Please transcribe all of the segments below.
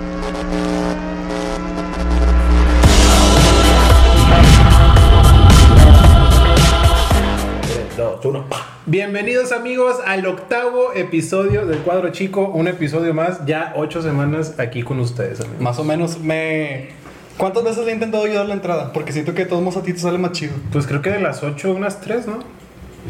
Tres, dos, uno. Bienvenidos amigos al octavo episodio del Cuadro Chico, un episodio más, ya ocho semanas aquí con ustedes. amigos. Más o menos me. ¿Cuántas veces le he intentado yo dar la entrada? Porque siento que de todos modos a ti te sale más chido. Pues creo que de las ocho, unas tres, ¿no?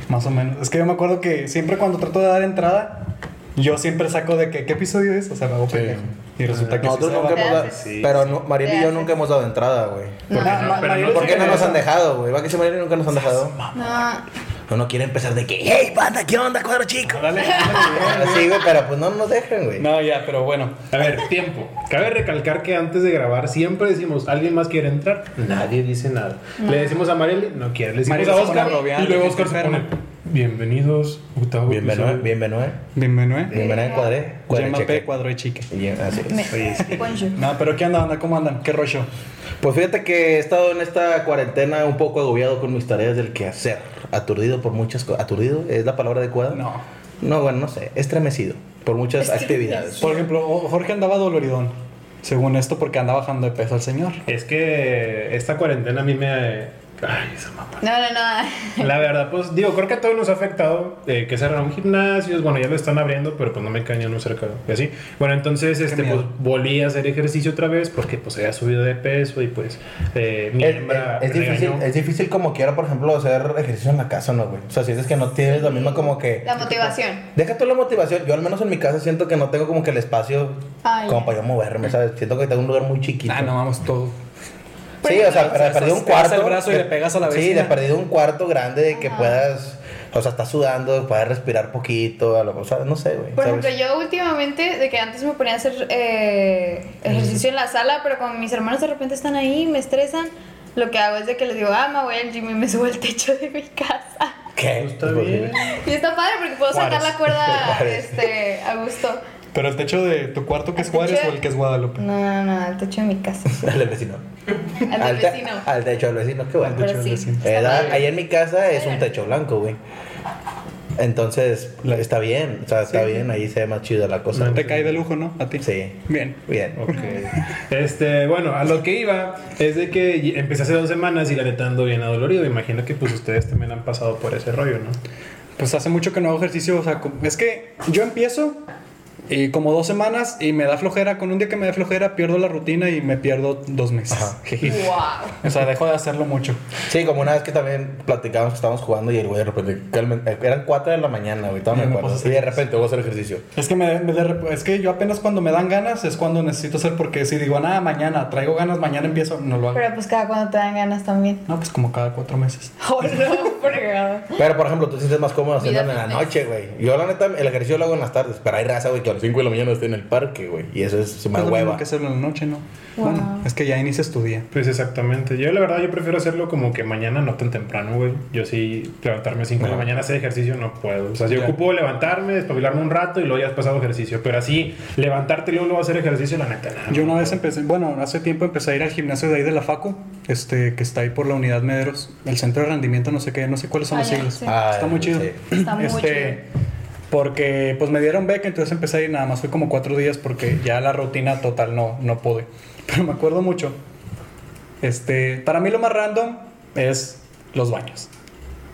Más o menos. Es que yo me acuerdo que siempre cuando trato de dar entrada, yo siempre saco de que, ¿qué episodio es? O sea, me hago pendejo. Y resulta que sí Nosotros se nunca hemos dado. Sí, Pero sí. no, Mariel y yo nunca hemos dado entrada, güey. No. Porque no, pero no ¿Por qué no nos han dejado, güey? ¿Va que si Mariel nunca nos han dejado? No, No, quiere empezar de que, hey, banda, ¿qué onda, cuadro chico? Dale, dale, Sí, güey, pero pues no nos dejan, güey. No, ya, pero bueno. A ver, tiempo. Cabe recalcar que antes de grabar siempre decimos, ¿alguien más quiere entrar? Nadie dice nada. Le decimos a Mariel, no quiere. Le decimos Mariel a Oscar y luego Oscar se pone. Bienvenidos, octavo Bienvenido, episodio". bienvenido. Bienvenido, ¿eh? Bienvenido en cuadré. Cuadré de chique. No, pero ¿qué andan? ¿Cómo andan? ¿Qué rollo? Pues fíjate que he estado en esta cuarentena un poco agobiado con mis tareas del quehacer. Aturdido por muchas cosas. ¿Aturdido es la palabra adecuada? No. No, bueno, no sé. Estremecido por muchas Estremecido. actividades. Por ejemplo, Jorge andaba doloridón. Según esto, porque anda bajando de peso el señor. Es que esta cuarentena a mí me... Ay, esa mamá. No, no, no. La verdad, pues digo, creo que a todos nos ha afectado eh, que cerraron gimnasios, bueno, ya lo están abriendo, pero pues no me cañan uno cerca y así. Bueno, entonces este, pues volví a hacer ejercicio otra vez porque pues había subido de peso y pues eh, mi Es, hembra es- es difícil, es difícil como quiera, por ejemplo, hacer ejercicio en la casa, ¿no, güey? O sea, si es que no tienes lo mismo como que... La motivación. Deja tú la motivación. Yo al menos en mi casa siento que no tengo como que el espacio Ay, como para yo moverme, ¿sabes? Siento que tengo un lugar muy chiquito. Ah, no, vamos todo. Sí, o sea, he perdido un cuarto. el brazo y de- le pegas a la Sí, vecina. de perdido un cuarto grande de que Ajá. puedas... O sea, estás sudando, puedes respirar poquito, a lo, o sea, no sé, güey. Por ¿sabes? ejemplo, yo últimamente, de que antes me ponía a hacer eh, ejercicio en la sala, pero como mis hermanos de repente están ahí, me estresan, lo que hago es de que les digo, ah, me voy al gym y me subo al techo de mi casa. ¿Qué? Está Pues, bien. Y está padre porque puedo sacar la cuerda este, a gusto. Pero el techo de tu cuarto que es techo Juárez de- o el que es Guadalupe. No, no, no, al techo de mi casa. Al vecino. Al te- vecino. Al techo del vecino, qué bueno. Al techo del sí. vecino. está Eh, ahí en mi casa es un techo blanco, güey. Entonces, está bien, o sea, está bien, ahí se ve más chida la cosa. Te cae de lujo, ¿no? A ti. Sí. Bien. Bien. Ok. Este, bueno, a lo que iba es de que empecé hace dos semanas y la neta ando bien adolorido. Imagino que pues ustedes también han pasado por ese rollo, ¿no? Pues hace mucho que no hago ejercicio, o sea, es que yo empiezo y como dos semanas y me da flojera, con un día que me da flojera pierdo la rutina y me pierdo dos meses. Wow. o sea, dejo de hacerlo mucho. Sí, como una vez que también platicábamos que estábamos jugando y el güey de repente, eh, eran 4 de la mañana, güey, todavía me acuerdo. Y de repente voy a hacer ejercicio. Es que, me, me de es que yo apenas cuando me dan ganas es cuando necesito hacer, porque si digo, nada, mañana, traigo ganas, mañana empiezo, no lo hago. Pero pues cada cuando te dan ganas también. No, pues como cada cuatro meses. Oh, no. Pero, por ejemplo, tú te sientes más cómodo haciéndolo en la noche, güey. Yo, la neta, el ejercicio lo hago en las tardes, pero hay raza, güey, que las 5 de la mañana estoy en el parque, güey. Y eso es lo mismo hueva. que hacerlo en la noche, ¿no? Wow. Bueno, es que ya inicias tu día. Pues exactamente. Yo la verdad yo prefiero hacerlo como que mañana no tan temprano, güey. Yo sí levantarme a 5 de la mañana hacer ejercicio no puedo. O sea, yo Ya. ocupo levantarme, despabilarme un rato y luego ya has pasado ejercicio. Pero así, levantarte y luego, luego hacer ejercicio, la neta, nada. Yo una vez empecé, bueno, hace tiempo empecé a ir al gimnasio de ahí de la FACU, este, que está ahí por la unidad Mederos, el centro de rendimiento, no sé qué, no sé cuáles son Ah, las ya, siglas. sí. Ah, Está muy chido. sí. Está muy Este, Porque pues me dieron beca, entonces empecé a ir, nada más fue como cuatro días porque ya la rutina total no, no pude. Pero me acuerdo mucho. Este, para mí lo más random es los baños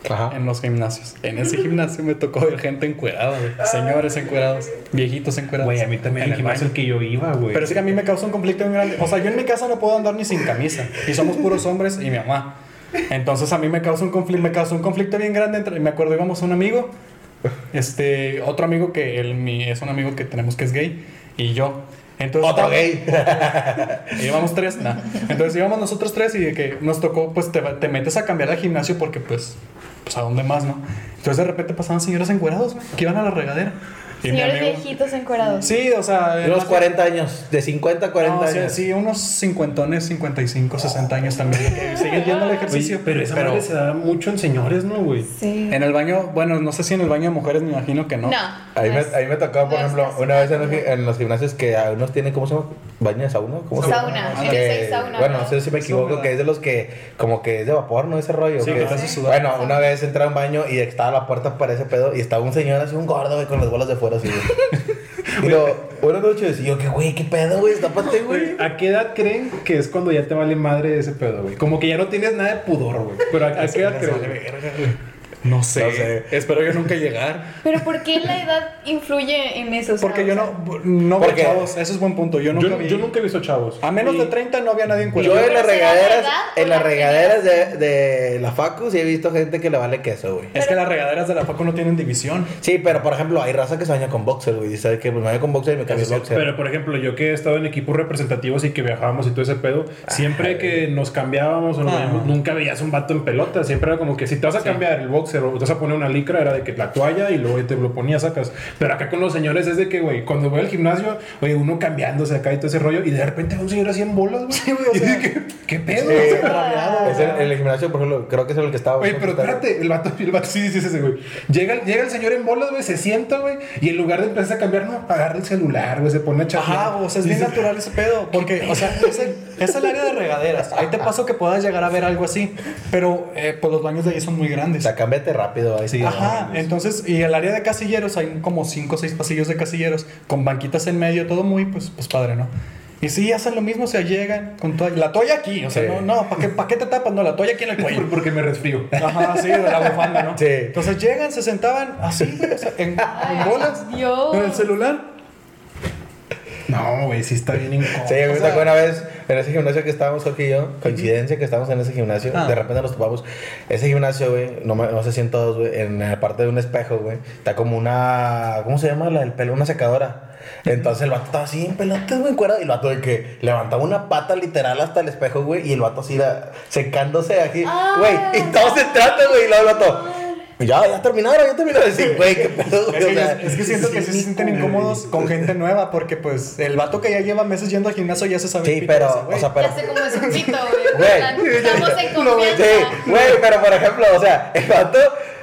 Ajá. en los gimnasios. En ese gimnasio me tocó ver gente encuerada, güey. Señores encuerados, viejitos encuerados. Güey, a mí también en el gimnasio al que yo iba, güey. Pero es que a mí me causa un conflicto bien grande. O sea, yo en mi casa no puedo andar ni sin camisa. Y somos puros hombres y mi mamá. Entonces a mí me causa un conflicto, me causa un conflicto bien grande entre. Me acuerdo, íbamos a un amigo. Este, otro amigo que él mi, es un amigo que tenemos que es gay. Y yo. Entonces, Otro gay. íbamos tres, nah. Entonces íbamos nosotros tres y de que nos tocó, pues te, te metes a cambiar de gimnasio porque pues, pues a dónde más, ¿no? Entonces de repente pasaban señoras encuerados, que iban a la regadera. Señores amigo- viejitos encuerados. Sí, o sea... De unos más- 40 años, de 50 a 40 no, sí, años. sí, unos cincuentones, 55, 60 años también. que siguen yendo al Oye, ejercicio. pero esa madre se da mucho en señores, ¿no, güey? Sí. En el baño, bueno, no sé si en el baño de mujeres, me imagino que no. No. A mí, no me, es- a mí me tocó, por no ejemplo, una vez en los, en los gimnasios que a unos tienen, ¿cómo se llama? ¿Baño de sauna? ¿Cómo se llama? Sauna, Ah, Que- sauna. bueno, ¿no? sé si me equivoco, Sauna. que es de los que, como que es de vapor, ¿no? Ese rollo. Sí, que que te hace sudar. Bueno, una vez entré a un baño y estaba la puerta para ese pedo y estaba un señor así, un gordo, güey, con las bolas de fuera así, güey. Y buenas noches. Y yo, que güey, qué pedo, güey, tápate, güey. ¿A qué edad creen que es cuando ya te vale madre ese pedo, güey? Como que ya no tienes nada de pudor, güey. Pero ¿a, a qué edad creen? No sé. No sé. Espero yo nunca llegar. Pero ¿por qué la edad influye en eso? Porque yo no, no veo chavos. Eso es buen punto. Yo nunca Yo, vi. yo nunca he visto chavos. A menos Y- de 30 no había nadie en Yo cuello. en las ¿Pero será la regaderas, en las la regaderas de, de la Facu sí he visto gente que le vale queso, güey. Es que las regaderas de la Facu no tienen división. Sí, pero por ejemplo, hay raza que se baña con boxer, güey. Y sabe que pues, me baño con boxer y me cambio Sí, boxer. Pero por ejemplo, yo que he estado en equipos representativos y que viajábamos y todo ese pedo, siempre que nos cambiábamos o nos Ah. veíamos, nunca veías un vato en pelota. Siempre era como que si te vas a cambiar el boxer o te vas a poner una licra, era de que la toalla y luego te lo ponías, sacas. Pero acá con los señores es de que, güey, cuando voy al gimnasio, oye, uno cambiándose acá y todo ese rollo, y de repente ve un señor así en bolas, güey. Sí, güey, o sea, ¿qué pedo? Sí. O sea, rabiado. Es el, el gimnasio, por ejemplo, creo que es el que estaba. Oye, pero espérate, el vato, el vato sí, sí, sí, ese, güey. Llega, el- llega el señor en bolas, güey, se sienta, güey, y en lugar de empezar a cambiar, no, agarra el celular, güey, se pone a chatear. Ajá, o sea, es bien Dice- natural ese pedo. Porque, o sea, es el, es el área de regaderas. Ahí te paso que puedas llegar a ver algo así. Pero, eh, pues los baños de ahí son muy O grandes. sea, cámbiate rápido. Ahí sí. Ajá, entonces, y el área de casilleros, hay como 5 o 6 pasillos de casilleros, con banquitas en medio, todo muy, pues, pues padre, ¿no? Y sí, hacen lo mismo, o sea, llegan con toalla. La toalla aquí, o sea, Sí. no, no, ¿para qué, pa' qué te tapas? No, la toalla aquí en el cuello. Por- Porque me resfrío. Ajá, sí, de la bufanda, ¿no? Sí. Entonces llegan, se sentaban así, güey, o sea, en, Ay, en bolas, Dios. en el celular. No, güey, sí está bien incómodo. Sí, me O sea- tocó una vez en ese gimnasio que estábamos, Jorge y yo, coincidencia que estábamos en ese gimnasio, Ah. de repente nos topamos. Ese gimnasio, güey, no, no sé si en todos, güey, en la parte de un espejo, güey, está como una, ¿cómo se llama? La del pelo, una secadora. Entonces el vato estaba así en pelotas, güey, encuerado, y el vato de que levantaba una pata literal hasta el espejo, güey, y el vato así era secándose aquí, Ah. güey, y todo se trata, güey, y luego el vato, ya, ya terminaron, ya terminaron, y así, güey, qué pedo, güey, Es o que, sea, es que siento que sí se sienten incómodos con gente nueva, porque pues el vato que ya lleva meses yendo al gimnasio ya se sabe. Sí, pito pero, o sea, pero... Ya sé cómo es un pito, güey. Güey. Estamos en confianza. sí, güey, pero por ejemplo, o sea, el vato.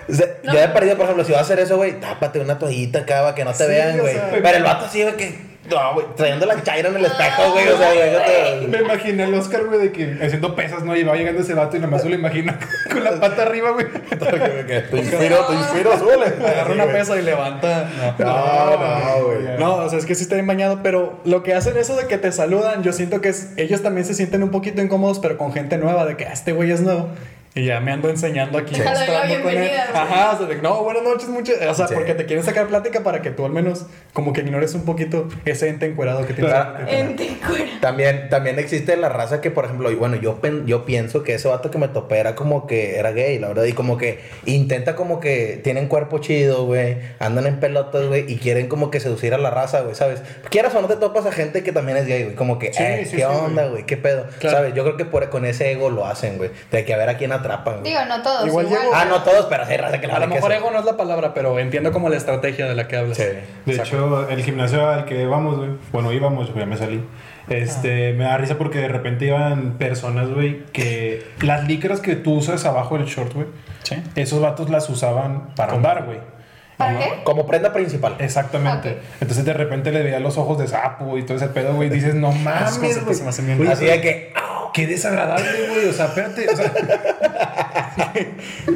Se- No. Yo he perdido, por ejemplo, si vas a hacer eso, güey, tápate una toallita acá para que no te Sí, vean, güey. sea, pero el vato así, güey, que. No, güey, trayendo la chaira en el espejo, güey, o sea, güey, te- Me imaginé al Oscar, güey, de que haciendo pesas, ¿no? Y va llegando ese vato y nomás se lo imagina con la pata arriba, güey. Te inspiro, te inspiro, súbele. Agarra una pesa y levanta. No. No, no, güey. No, o sea, es que sí está bien bañado, pero lo que hacen eso de que te saludan, yo siento que es, ellos también se sienten un poquito incómodos, pero con gente nueva, de que "Ah, este güey es nuevo. Y ya me ando enseñando aquí. La mostrando con él. Ajá, o sea, de, no, buenas noches, muchas. O sea, Sí. porque te quieren sacar plática para que tú al menos como que ignores un poquito ese ente encuerado que tienes. Claro. En te cuero. También, también existe la raza que, por ejemplo, y bueno, yo, pen- yo pienso que ese vato que me topé era como que era gay, la verdad, y como que intenta como que tienen cuerpo chido, güey, andan en pelotas, güey, y quieren como que seducir a la raza, güey, ¿sabes? Quieras o no te topas a gente que también es gay, güey, como que, Sí, eh, sí, ¿qué sí, onda, güey. güey? ¿Qué pedo? Claro. ¿Sabes? Yo creo que por, con ese ego lo hacen, güey, de que a ver a quién güey. Digo, no todos. Igual Igual, llego- Ah, no todos, pero hay raza que le A lo mejor ego no es la palabra, pero entiendo como la estrategia de la que hablas. Sí. De hecho, el gimnasio al que vamos, güey, bueno, íbamos, ya me salí. Este, me da risa porque de repente iban personas, güey, que las licras que tú usas abajo del short, güey, Sí. esos vatos las usaban para andar, güey. ¿Para qué? Como prenda principal. Exactamente. Entonces de repente le veía los ojos de sapo y todo ese pedo, güey. y Dices, no mames, conceptos güey. se me hacen bien Güey, Así de que, Qué desagradable, güey. O sea, espérate. O sea,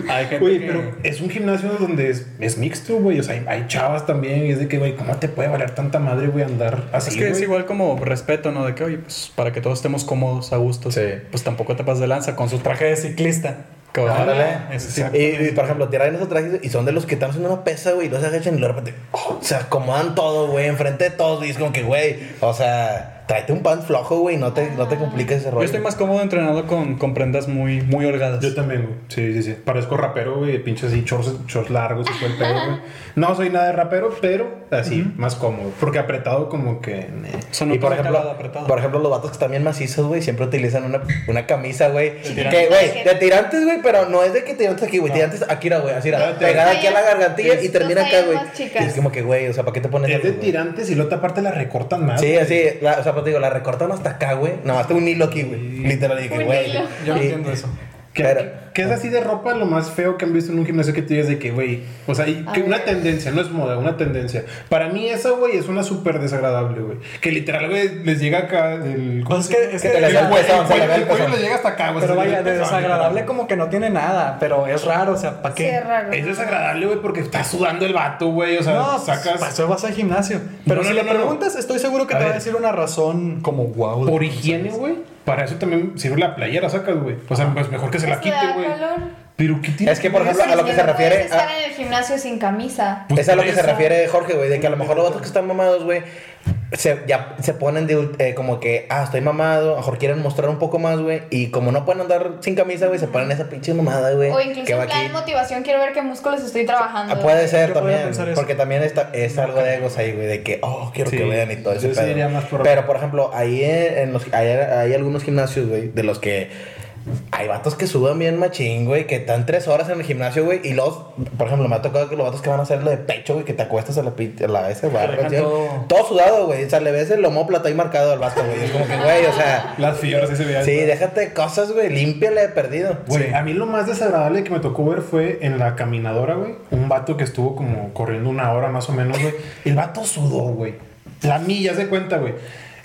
Hay gente Oye, que- pero es un gimnasio donde es, es mixto, güey. O sea, hay, hay chavas también. Y es de que, güey, ¿cómo te puede valer tanta madre, güey, andar así? Es que es igual como respeto, ¿no? De que, oye, pues para que todos estemos cómodos, a gusto. Sí. Pues tampoco te pases de lanza con su traje de ciclista. Ah, sí. Exacto. Y, y, por ejemplo, tiran esos trajes y son de los que están haciendo una pesa, güey, y se agachan y de repente oh, se acomodan todo, güey, enfrente de todos. Y es como que, güey, o sea, tráete un pan flojo, güey, no te, no te compliques ese rollo. Yo estoy más cómodo entrenando con, con prendas muy, muy holgadas. Yo también, güey. Sí, sí, sí. Parezco rapero, güey. Pinches así, shorts, shorts largos y todo el pedo, güey. No soy nada de rapero, pero así, más cómodo. Porque apretado, como que. eh. O sea, no y por ejemplo, apretado. por ejemplo, los vatos que están bien macizos, güey, siempre utilizan una, una camisa, güey. tirantes. Que, güey, de tirantes, güey, pero no es de que tirantes aquí, güey. Tirantes aquí, güey, así, era, pegada aquí a la gargantilla y termina acá, güey. Y es como que, güey, o sea, ¿para qué te pones Es de tirantes y la otra parte la recortan más. Sí, así, o sea, pues te digo, la recortan hasta acá, güey. Nada más te un hilo aquí, güey. Literal, dije, güey. Yo no entiendo eso. ¿Qué, Pero- qué es así de ropa lo más feo que han visto en un gimnasio que tú digas de que, güey, o sea, y que una tendencia, no es moda, una tendencia. Para mí esa, güey, es una súper desagradable, güey. Que literal, güey, les llega acá del... Pues es que, es Que que le el el le el el cuello pezón. les llega hasta acá, güey. pero le vaya, el de desagradable como que no tiene nada, pero es raro, o sea, ¿para Sí, qué? es raro. Es desagradable, güey, porque está sudando el vato, güey. O sea, No, sacas... para eso vas al gimnasio. Pero No, si no, le no, no. preguntas, estoy seguro que A te va a decir una razón como wow. Por higiene, güey. Para eso también sirve la playera, sacas, güey. O sea, pues mejor que se la ¿Te da quite, güey. calor? Pero ¿qué tiene Es que, por ejemplo, a lo que se no refiere estar a- en el gimnasio sin camisa. Pues es a lo que se refiere Jorge, güey, de que a lo mejor los vatos que están mamados, güey, se, ya se ponen de eh, como que, ah, estoy mamado, a lo mejor quieren mostrar un poco más, güey, y como no pueden andar sin camisa, güey, se ponen esa pinche mamada, güey. O incluso que va en plan aquí. motivación, quiero ver qué músculos estoy trabajando. Ah, puede ser también, porque también está, es algo de egos ahí, güey, de que, oh, quiero Sí, que vean y todo ese pedo. por- Pero, por ejemplo, ahí en, en los, hay, hay algunos gimnasios, güey, de los que hay vatos que sudan bien machín, güey, que están tres horas en el gimnasio, güey, y los, por ejemplo, me ha tocado que los vatos que van a hacer lo de pecho, güey, que te acuestas a la, a la ese barra, ¿sí? todo- todo sudado, güey, o sea, le ves el homóplato ahí marcado al vato, güey, es como que, güey, o sea, Las fibras, ese veía. sí, déjate de cosas, güey, límpiale de perdido. Güey, Sí. a mí lo más desagradable que me tocó ver fue en la caminadora, güey. Un vato que estuvo como corriendo una hora más o menos, güey. El vato sudó, güey. La milla, se cuenta, güey.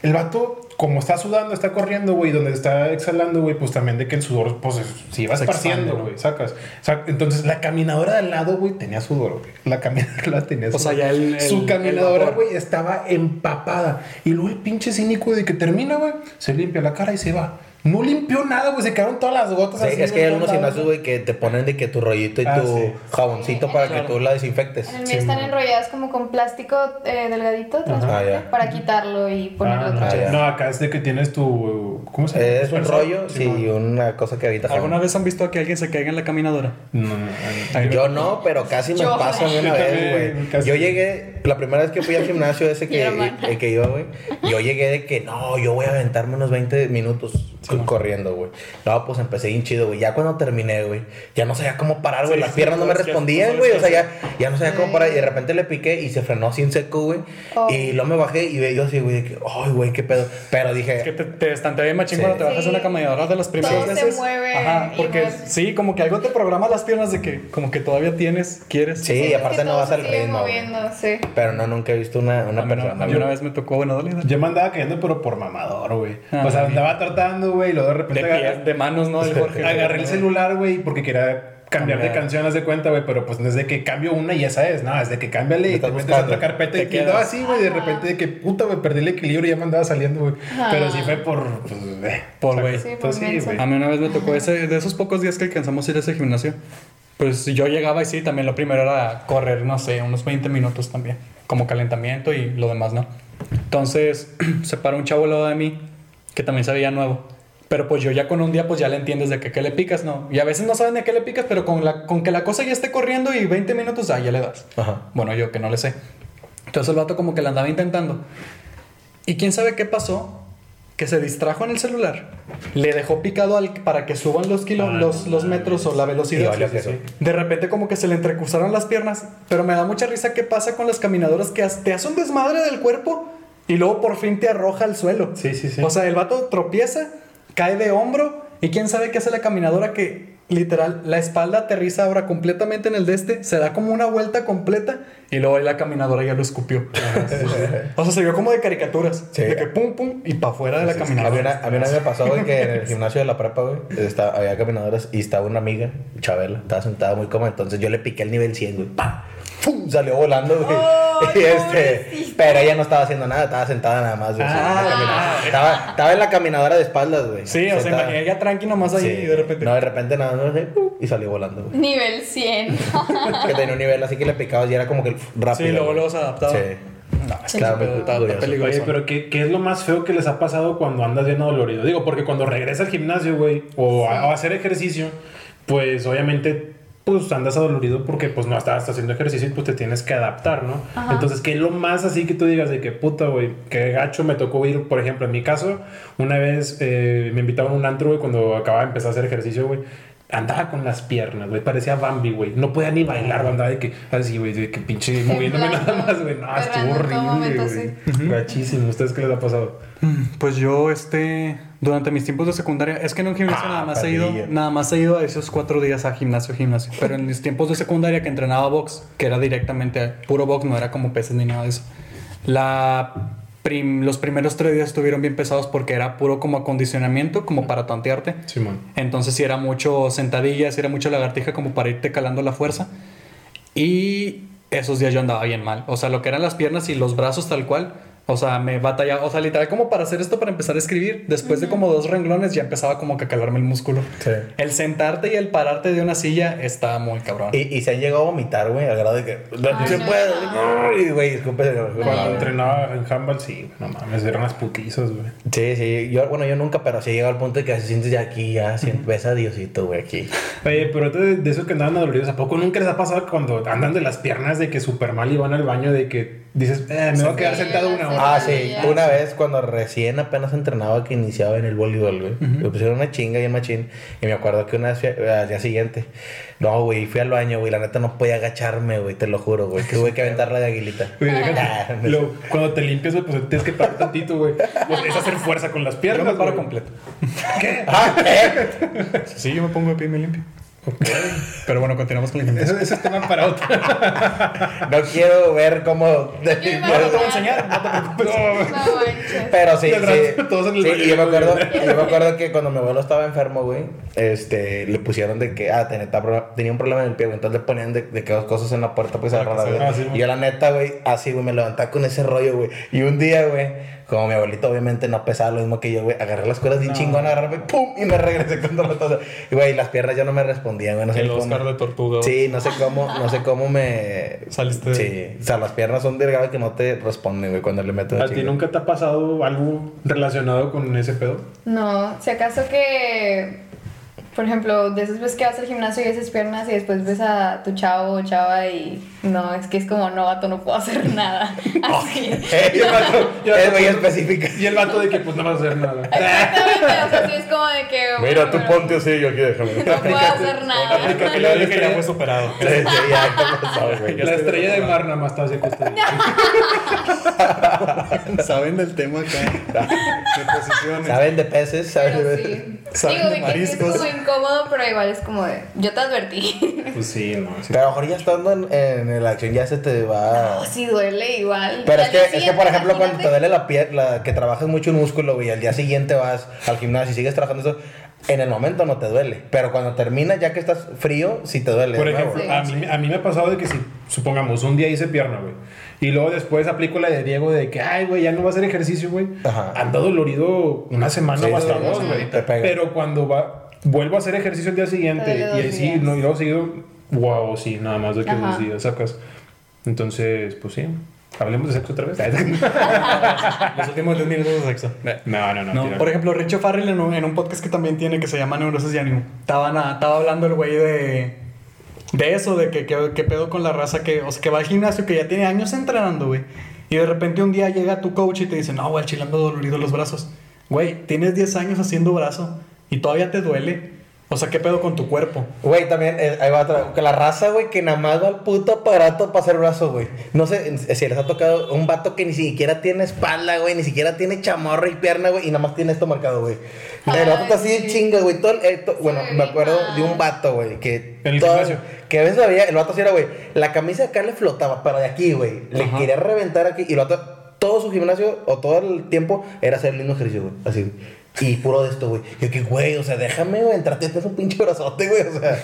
El vato, como está sudando, está corriendo, güey, donde está exhalando, güey, pues también de que el sudor, pues se iba esparciendo, güey, sacas. O sea, entonces la caminadora de al lado, güey, tenía sudor, güey. La caminadora tenía O sea, sudor. ya el- Su el caminadora, güey, estaba empapada. Y luego el pinche cínico de que termina, güey, se limpia la cara y se va. No limpió nada, güey, se quedaron todas las gotas Sí, así, es que hay algunos gimnasios, güey, que te ponen de que tu rollito y Ah, tu sí. jaboncito para Claro. que tú la desinfectes. En el mío están enrolladas como con plástico eh, delgadito, transparente, Ah, para quitarlo y ponerlo Ah, otra no, vez. ya. no, acá es de que tienes tu. ¿Cómo se llama? Es un rollo, sí, una cosa que evita ¿Alguna jabón. vez han visto que alguien se caiga en la caminadora? No, no, Yo no, pero casi me pasa una vez, güey. Yo llegué, la primera vez que fui al gimnasio ese que, que iba, güey, yo llegué de que no, yo voy a aventarme unos 20 minutos co- corriendo, güey. No, pues empecé bien chido, güey. Ya cuando terminé, güey, ya no sabía cómo parar, güey. Sí, Las sí, piernas no me respondían, güey. O sea, ya, ya no sabía cómo parar. Y de repente le piqué y se frenó así en seco, güey. Oh. Y luego me bajé y yo así, güey, de que, ay, güey, qué pedo. Pero dije, Es que te, te estantea bien machín Sí. cuando te bajas de una caminadora de las primeras Todo se veces. mueve Ajá, porque sí, como que algo te programa las piernas de que como que todavía tienes, quieres. Sí, y aparte no vas se al ritmo, moviendo, sí. pero no, nunca he visto una, una persona. a mí una vez me tocó, bueno, dale. Yo me andaba cayendo, pero por mamador, güey. Ah, o sea, andaba tratando, güey, y luego de De repente pies, agarré, de manos, ¿no? El Jorge. agarré el celular, güey, porque quería cambiar de haz de cuenta, güey, pero pues desde que cambio una y esa es, no, desde que cámbiale y te metes otra carpeta Te y quedaba así, güey, de repente de que puta, güey, perdí el equilibrio y ya me andaba saliendo, güey. Pero sí fue por, pues, eh, Por o sea, güey. Sí, pues, sí, güey. A mí una vez me tocó ese, de esos pocos días que alcanzamos a ir a ese gimnasio. Pues yo llegaba y sí, también lo primero era correr, no sé, unos 20 minutos también, como calentamiento y lo demás, ¿no? Entonces se para un chavo al lado de mí que también se veía nuevo. Pero pues yo ya con un día pues ya le entiendes de que qué le picas, ¿no? Y a veces no saben de qué le picas, pero con, la, con que la cosa ya esté corriendo y 20 minutos, ah, ya le das. Ajá. Bueno, yo que no le sé. Entonces el vato como que le andaba intentando. Y quién sabe qué pasó, que se distrajo en el celular, le dejó picado al, para que suban los, kilo, Ah, los, los metros o la velocidad. sí, sí. De repente como que se le entrecruzaron las piernas, pero me da mucha risa qué pasa con las caminadoras que has- te hace un desmadre del cuerpo y luego por fin te arroja al suelo. Sí, sí, sí. O sea, el vato tropieza, cae de hombro y quién sabe qué hace la caminadora que literal la espalda aterriza ahora completamente en el de este, se da como una vuelta completa y luego ahí la caminadora ya lo escupió. o sea, se vio como de caricaturas, Sí. de que pum pum y para afuera de la caminadora. a mí una vez me pasó, güey, que en el gimnasio de la prepa, güey, estaba- había caminadoras y estaba una amiga, Chabela, estaba sentada muy cómoda, entonces yo le piqué el nivel 100, güey, ¡pam! ¡Pum! Salió volando, güey. ¡Ay, y este, pobrecita! pero ella no estaba haciendo nada, estaba sentada nada más, güey. Ah. caminadora. estaba, estaba en la caminadora de espaldas, güey. Sí, o sea, ella tranqui nomás ahí Sí. y de repente. No, de repente nada más, y salió volando, güey. Nivel 100. que tenía un nivel así que le picabas y era como que rápido. sí, luego, luego se adaptaba. Sí. No, es que Estaba ese pedo muy está- peligroso. Oye, pero ¿qué, ¿qué es lo más feo que les ha pasado cuando andas bien dolorido? Digo, porque cuando regresas al gimnasio, güey, o, a, o a hacer ejercicio, pues obviamente pues andas adolorido porque pues no estabas haciendo ejercicio y pues te tienes que adaptar, ¿no? Ajá. Entonces, ¿qué es lo más así que tú digas de que puta, güey, qué gacho me tocó ir? Por ejemplo, en mi caso, una vez eh, me invitaron a un antro, güey, cuando acababa de empezar a hacer ejercicio, güey. andaba con las piernas, güey. Parecía Bambi, güey. No podía ni bailar, güey. Andaba de que, así, güey, de que pinche moviéndome nada más, güey. No, estuvo horrible, güey. Gachísimo. ¿Ustedes qué les ha pasado? Pues yo, este, durante mis tiempos de secundaria, es que en un gimnasio Ah, nada más he ido, nada más he ido a esos cuatro días a gimnasio, gimnasio. Pero en mis tiempos de secundaria que entrenaba box, que era directamente puro box, no era como peces ni nada de eso. La prim- los primeros tres días estuvieron bien pesados porque era puro como acondicionamiento, como para tantearte. Simón. Entonces sí era mucho sentadillas, sí era mucho lagartija como para irte calando la fuerza. Y esos días yo andaba bien mal. O sea, lo que eran las piernas y los brazos tal cual. O sea, me batallaba. O sea, literal como para hacer esto para empezar a escribir. Después de como dos renglones ya empezaba como que a calarme el músculo. Sí. El sentarte y el pararte de una silla está muy cabrón. Y, y se han llegado a vomitar, güey, al grado de que. No se no, puede. güey, disculpe. Cuando entrenaba en handball, sí, no mames, eran las putizas, güey. Sí, sí. Yo, bueno, yo nunca, pero sí he llegado al punto de que se sientes ya aquí, ya sientes, ves a Diosito, güey, aquí. Oye, pero de, de eso que andaban adoloridos, ¿a poco nunca les ha pasado cuando andan de las piernas de que súper mal y van al baño de que dices, eh, me voy a quedar sentado una hora? Ah, sí. Una vez cuando recién apenas entrenaba que iniciaba en el voleibol, güey. Me pusieron una chinga y un machín. Y me acuerdo que una vez fui a- al día siguiente. No, güey, fui al baño, güey. La neta no podía agacharme, güey, te lo juro, güey. Que tuve que aventarla de aguilita. Güey, déjate. Ah, no Lo- cuando te limpias, güey, pues tienes que parar tantito, güey. Pues, es hacer fuerza con las Yo piernas. me paro güey. completo. ¿Qué? Ah, ¿qué? Sí, yo me pongo de pie y me limpio. Pero bueno, continuamos con el gimnasio. Eso, eso es tema para otro. No quiero ver cómo. me te voy a enseñar, no te preocupes. No. Pero sí, sí. rato, todos en el Sí, baño, y yo me acuerdo, yo me acuerdo que cuando mi abuelo estaba enfermo, güey, este, le pusieron de que, ah, tenía, tenía un problema en el pie, güey, entonces le ponían de, de que dos cosas en la puerta, pues. Ah, sí, y yo, la neta, güey, así, güey, me levantaba con ese rollo, güey. Y un día, güey, como mi abuelito obviamente no pesaba lo mismo que yo, güey, agarré las cuerdas bien chingón, agarré, pum, y me regresé con todo todo. Y, güey, las piernas ya no me respondían, güey, no sé El cómo. Oscar de tortuga. güey. Sí, no sé cómo, no sé cómo me... Saliste Sí, o sea, las piernas son delgadas que no te responden, güey, cuando le meto ¿A ti nunca te ha pasado algo relacionado con ese pedo? No, si acaso que, por ejemplo, de esas veces que vas al gimnasio y haces piernas y después ves a tu chavo o chava y no, es que es como, no, vato, no puedo hacer nada. Así. Eh, Y el vato- es muy específica. Y el vato de que pues no vas a hacer nada. Exactamente, o sea, sí es como de que. Mira, tú bueno, ponte así, yo aquí déjame. No puedo hacer nada. Aplica que le dije que ya fue superado. Sí, sí, ya, ¿qué pasó, güey? La estrella de mar nada más está así acostada. Saben del tema acá. De posiciones. Saben de peces, saben de sí. Saben Digo, de mariscos. Incómodo, pero igual es como de. Yo te advertí. Pues sí, no. sí. Pero a lo mejor ya estando en, en la acción ya se te va. No, sí duele igual. Pero es que, es que, por ejemplo, cuando te duele la pierna, que trabajas mucho un músculo, güey, y al día siguiente vas al gimnasio y sigues trabajando eso, en el momento no te duele. Pero cuando termina, ya que estás frío, sí te duele. Por ejemplo, Sí. a mí, a mí me ha pasado de que si, supongamos, un día hice pierna, güey. Y luego después aplico la de Diego de que, ay, güey, ya no va a hacer ejercicio, güey. Ajá. Anda dolorido una semana Sí, o hasta sí, dos, sí, güey. Pero cuando va, vuelvo a hacer ejercicio el día siguiente y así, días. no, y luego seguido, wow, sí, nada más de que Ajá. dos días sacas. Entonces, pues sí. Hablemos de sexo otra vez. Los últimos 10 minutos de sexo. no, no, no. No, por ejemplo, Richo Farrell en un, en un podcast que también tiene que se llama Neurosis y Ánimo. Estaban a- estaba hablando el güey de, de eso, de que, que, que pedo con la raza que, o sea, que va al gimnasio, que ya tiene años entrenando, güey. Y de repente un día llega tu coach y te dice, no, güey, al chile ando dolorido los brazos. Güey, tienes 10 años haciendo brazo y todavía te duele. O sea, ¿qué pedo con tu cuerpo? Güey, también, eh, ahí va otra. Que la raza, güey, que nada más va al puto aparato para hacer brazo, güey. No sé si les ha tocado un vato que ni siquiera tiene espalda, güey, ni siquiera tiene chamorra y pierna, güey, y nada más tiene esto marcado, güey. El vato está así de chinga, güey. Todo el- eh, to- bueno, me acuerdo de un vato, güey, que. En el todo- gimnasio. Que a veces había, el vato así era, güey. La camisa acá le flotaba, pero de aquí, güey. Le Ajá. quería reventar aquí. Y el vato, todo su gimnasio, o todo el tiempo, era hacer el mismo ejercicio, güey. Así. Y puro de esto, güey. Yo que, güey, o sea, déjame, güey, entrarte en un pinche brazote, güey. O sea,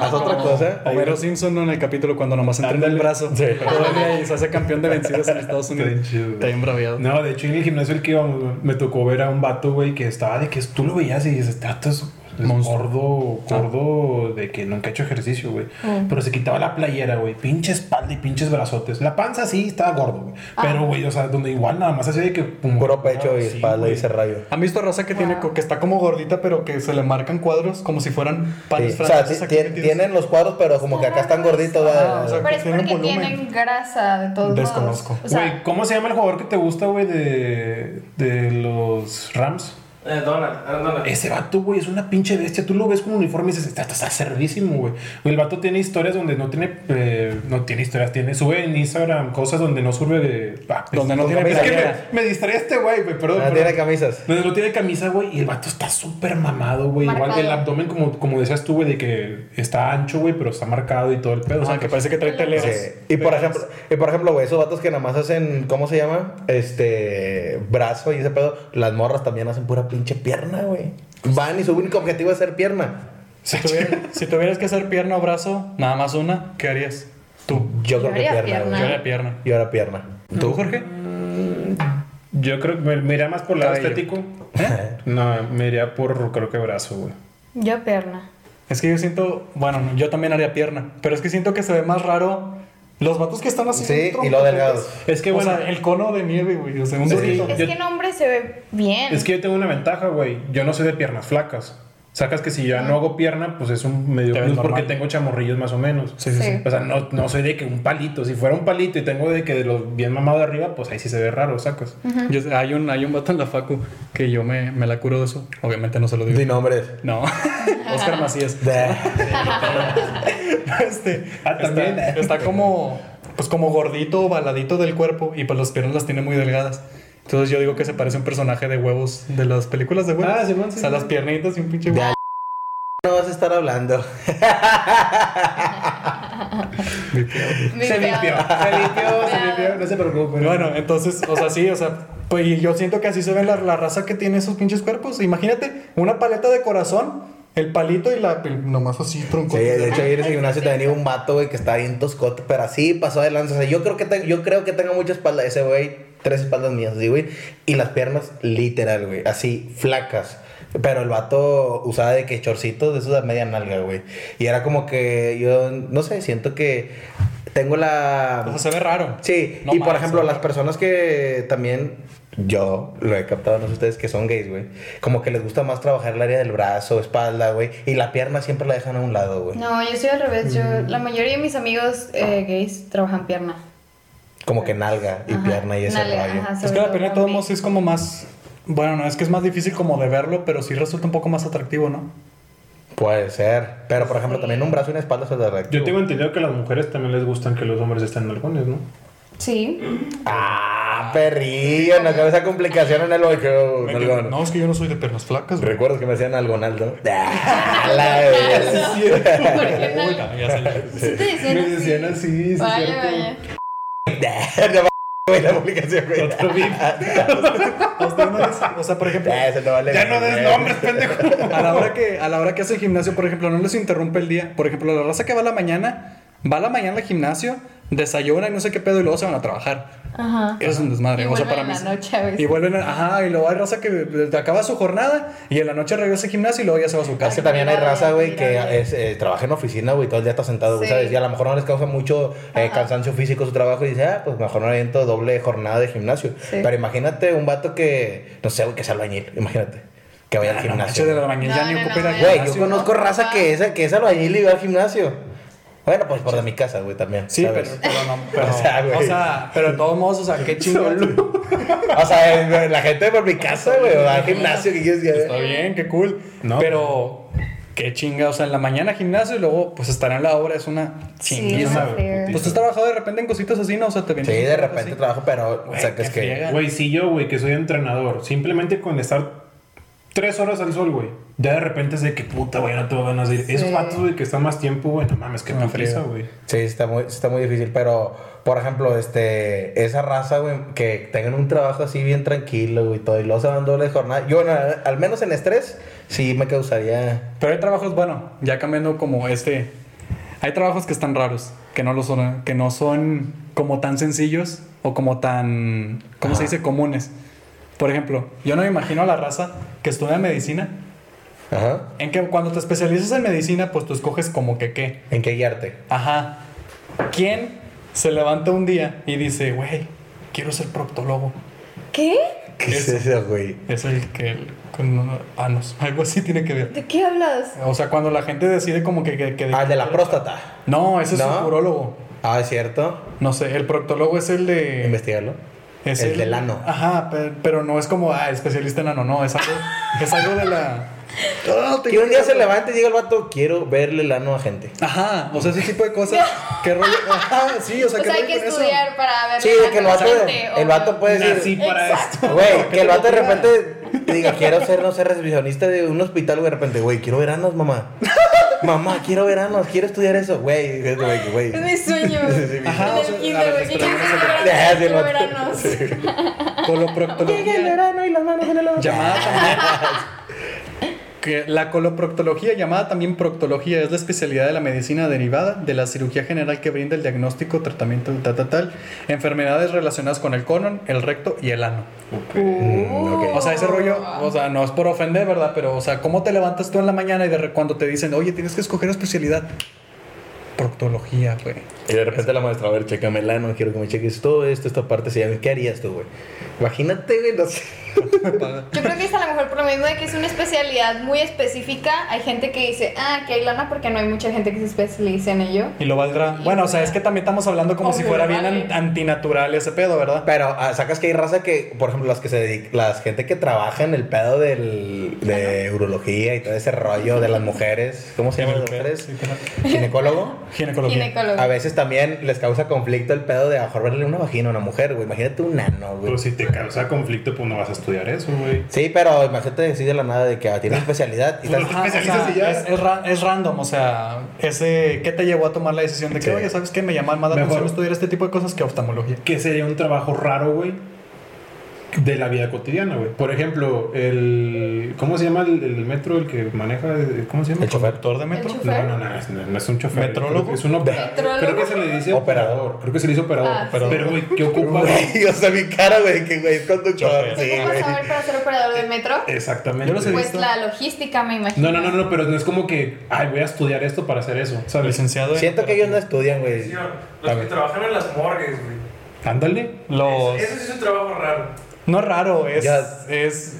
haz otra cosa. Homero Simpson ¿no? en el capítulo cuando nomás entrena el brazo. Sí. Todavía y se hace campeón de vencidos en Estados Unidos. Está bien braviado. No, de hecho en el gimnasio el que íbamos, me tocó ver a un vato, güey, que estaba de que tú lo veías y dices, este vato es, gordo, gordo de que nunca ha hecho ejercicio, güey. Pero se quitaba la playera, güey, pinche espalda y pinches brazotes. La panza sí estaba gordo, güey. Pero, güey, o sea, donde igual nada más hacía de que... pum, Puro pecho y sí, espalda y ese rayo. ¿Han visto raza que tiene que está como gordita, pero que se le marcan cuadros como si fueran panes Sí, O sea, tienen los cuadros, pero como que acá están gorditos. Ah, o sea, Pero es porque volumen. tienen grasa de todos Desconozco. modos. O sea, Güey, ¿cómo se llama el jugador que te gusta, güey, de, de los Rams? Eh, Donald, Aaron Donald. Ese vato, güey, es una pinche bestia. Tú lo ves con uniforme y dices, está, está cerdísimo, güey. El vato tiene historias donde no tiene. eh, no tiene historias, tiene. Sube en Instagram cosas donde no sube de. ah, Donde no tiene camisa Es que me, me distrae este güey, güey, perdón. No perdón. tiene camisas. Donde no tiene camisa, güey, y el vato está súper mamado, güey. Igual el abdomen, como, como decías tú, güey, de que está ancho, güey, pero está marcado y todo el pedo. O sea, ¿sacas? que parece que trae teleras. Sí. Y por ejemplo, y por ejemplo, güey, esos vatos que nada más hacen, ¿cómo se llama? Este, brazo y ese pedo. Las morras también hacen pura pinche pierna, güey. Van y su único objetivo es ser pierna. Si, tuviera- si tuvieras que hacer pierna o brazo, nada más una, ¿qué harías? Tú. Yo, Yo creo que haría pierna, pierna. Yo haría pierna. Yo era pierna. ¿Tú, Jorge? Yo creo que me, me iría más por el lado Cabello. estético. No, me iría por, creo que brazo, güey. Yo pierna. Es que yo siento, bueno, yo también haría pierna, pero es que siento que se ve más raro los vatos que están así. Sí, y lo delgados. Es que, o bueno, sea, el cono de nieve, güey, o sea, un Sí. Es que en hombre se ve bien. es que yo tengo una ventaja, güey. Yo no soy de piernas flacas. Sacas que si ya no hago pierna, pues es un medio Te plus porque tengo chamorrillos más o menos. Sí, sí, sí. O sea, no, no soy de que un palito. Si fuera un palito y tengo de que de los bien mamado de arriba, pues ahí sí se ve raro, sacas. Yo hay, un, hay un vato en la facu que yo me, me la curo de eso. Obviamente no se lo digo. Di nombres. No, Oscar Macías. De- Este, Ah, también. Está, está como, pues como gordito, baladito del cuerpo y pues las piernas las tiene muy delgadas. Entonces yo digo que se parece a un personaje de huevos de las películas de huevos. Ah, Simón, sí, O sea, sí. las piernitas y un pinche huevo. No vas a estar hablando. Mi Se limpió, se limpió, se limpió. No se preocupen. Bueno, entonces, o sea, sí, o sea, pues y yo siento que así se ve la, la raza que tiene esos pinches cuerpos. Imagínate una paleta de corazón, el palito y la. el- nomás así, tronco. Sí, de hecho, ayer en el gimnasio también iba un vato, güey, que estaba bien toscote, pero así pasó de lanza. O sea, yo creo que, te- yo creo que tengo mucha espalda. Ese güey, tres espaldas mías, así, güey. Y las piernas, literal, güey, así, flacas. Pero el vato usaba de que chorcitos de esos de media nalga, güey. Y era como que yo, no sé, siento que tengo la. O sea, se ve raro. Sí, No y por ejemplo, las personas que también yo lo he captado, no sé ustedes, que son gays, güey. Como que les gusta más trabajar el área del brazo, espalda, güey. Y la pierna siempre la dejan a un lado, güey. No, yo soy al revés. Yo, la mayoría de mis amigos eh, gays trabajan pierna. Como que nalga y Ajá, pierna y ese nalga, rollo. ajá, Es que la todo pierna de todos modos es como más. Bueno, no, es que es más difícil como de verlo, pero sí resulta un poco más atractivo, ¿no? Puede ser. Pero por ejemplo, también un brazo y una espalda se de Yo tengo entendido que a las mujeres también les gustan que los hombres estén en algones, ¿no? Sí. Ah, perrillo, no cabe esa complicación en el nalgón. No, es que yo no soy de piernas flacas, güey. ¿Recuerdas que me decían algonaldo? Ah, la verga. ¿Por qué no? Uy, no, ya sé. Sí te decían Me decían así, sí, Vaya, cierto. vaya. La publicación, güey. Otro beat. O sea, por ejemplo, Ah, eso no vale Ya no des nombres, pendejo. a la hora que a la hora que hace gimnasio, por ejemplo, no les interrumpe el día. Por ejemplo, la raza que va a la mañana, va a la mañana al gimnasio, desayuna y no sé qué pedo y luego se van a trabajar. Ajá. Eso es un desmadre. Y o sea, vuelven para en mí. la noche a veces. Y vuelven, a- ajá, y luego hay raza que acaba su jornada y en la noche regresa al gimnasio y luego ya se va a su Es casa. que también hay raza, güey, que es, eh, trabaja en oficina, güey, todo el día está sentado, güey, Sí. ¿sabes? Y a lo mejor no les causa mucho eh, cansancio físico su trabajo y dice, ah, pues mejor no aviento doble jornada de gimnasio. Sí. Pero imagínate un vato que, no sé, güey, que sea albañil, imagínate, que vaya al Ah, no, gimnasio. manches, de la mañana ya No, ni no, no. Güey, yo conozco no, raza que es, que es albañil y va al gimnasio. Bueno, pues por de mi casa, güey, también. Sí, pero, ¿sabes? pero no. Pero, O sea, güey. o sea, pero de todos modos, o sea, qué chingón. O sea, eh, la gente por mi casa, güey, va al gimnasio, que quieres que Está bien, qué cool. No. Pero, qué chinga. O sea, en la mañana gimnasio y luego, pues estar en la obra es una Sí, chinguísima. es fair. pues tú has trabajado de repente en cositas así, ¿no? O sea, te vienes Sí, de repente así. trabajo, pero, o sea, que es que... Güey, si yo, güey, que soy entrenador, simplemente con estar tres horas al sol, güey, ya de repente es de que puta, güey, no tengo ganas de ir. Sí. Esos vatos, güey, que están más tiempo, güey, no mames, qué Una putiza, friega. güey. Sí, está muy, está muy difícil, pero por ejemplo, este, esa raza, güey, que tengan un trabajo así bien tranquilo, güey, todo, y luego se van doble jornada. Yo, bueno, al menos en estrés, sí me causaría. Pero hay trabajos, bueno, ya cambiando como este. Hay trabajos que están raros, que no lo son, que no son como tan sencillos o como tan, ¿cómo se dice? Comunes. Por ejemplo, yo no me imagino a la raza que estudia medicina, Ajá. en que cuando te especializas en medicina, pues tú escoges como que qué. ¿En qué guiarte? Ajá. ¿Quién se levanta un día y dice, güey, quiero ser proctólogo? ¿Qué? ¿Qué es Eso. eso, güey? Es el que con anos, algo así tiene que ver. ¿De qué hablas? O sea, cuando la gente decide como que... que, que- Ah, el de la próstata. No, ese es un urólogo. Ah, es cierto. No sé, el proctólogo es el de... Investigarlo. Es El del ano. Ajá, pe- pero, no es como, ah, especialista en ano, no, es algo, es algo de la... Que un día se levante y diga el vato, quiero verle el ano a gente. Ajá, o sea, ese tipo de cosas. ¿Qué rollo? Ajá, sí, o sea, O ¿qué sea, hay que con eso? estudiar para ver. Sí, de que el vato, el vato puede decir, para esto. güey, que el vato de repente diga, quiero ser, no sé, recepcionista de un hospital, güey, de repente, güey, quiero veranos, mamá. Mamá, quiero veranos, quiero estudiar eso, güey, güey, güey. Es mi sueño. Ajá, en el a kinder, ver, güey. ¿Qué espera, quieres vamos a- hacer Ah, sí, el Quiero vato. veranos. Coloproctología. verano y las manos en el ojo. Llamada también. Que la coloproctología, llamada también proctología, es la especialidad de la medicina derivada de la cirugía general que brinda el diagnóstico, tratamiento, tal, tal, tal, enfermedades relacionadas con el colon, el recto y el ano. ok. O sea, ese rollo, o sea, no es por ofender, ¿verdad? Pero, o sea, ¿cómo te levantas tú en la mañana y de cuando te dicen, oye, tienes que escoger especialidad? Proctología, güey. Y de repente la maestra, a ver, chécame el ano, quiero que me cheques todo esto, esta parte se llama. ¿Qué harías tú, güey? Imagínate, güey, no sé. Yo creo que es a lo mejor por lo mismo de que es una especialidad muy específica. Hay gente que dice, ah, que hay lana porque no hay mucha gente que se especialice en ello. Y lo valdrá. Bueno, o sea, es que también estamos hablando como si fuera bien vale. an- antinatural ese pedo, ¿verdad? Pero ah, sacas que hay raza que, por ejemplo, las que se dedica, las gente que trabaja en el pedo del, de urología y todo ese rollo de las mujeres, ¿cómo se llama las mujeres? Ginecólogo. Ginecología. Ginecólogo. A veces también les causa conflicto el pedo de a lo mejor verle una vagina a una mujer, güey. Imagínate un nano, güey. Pero si te causa conflicto, pues no vas a estudiar eso, güey. Sí, pero imagínate decir de la nada de que ah, tienes especialidad y estás... Ajá, o sea, especializas y ya. es, es ra- es random, o sea, ese, ¿qué te llevó a tomar la decisión de que, Sí. oye, ¿sabes qué? Me llama más la Mejor. atención estudiar este tipo de cosas que oftalmología. Que sería un trabajo raro, güey, de la vida cotidiana, güey. Por ejemplo, el. ¿Cómo se llama el, el metro, el que maneja? ¿Cómo se llama? El chofer. ¿Conductor de metro? El chofer. No, no, no, es, no, no es un chofer. ¿Metrólogo? Es un operador. Creo que se le dice Operador. operador. Creo que se le dice operador. Ah, sí. Pero, güey, ¿qué ocupa? Güey, o sea, mi cara, güey, que güey, es conductor. Chofer. Sí, ¿Qué vas a ver para ser operador del metro? Exactamente. Yo no sé. Pues visto. la logística, me imagino. No, no, no, no, pero no es como que, ay, voy a estudiar esto para hacer eso, ¿sabes? Licenciado en- Siento que ellos no estudian, güey. Los que trabajan en las morgues, güey. Ándale. Los... Eso sí es un trabajo raro. No es raro, es... Ya. Es,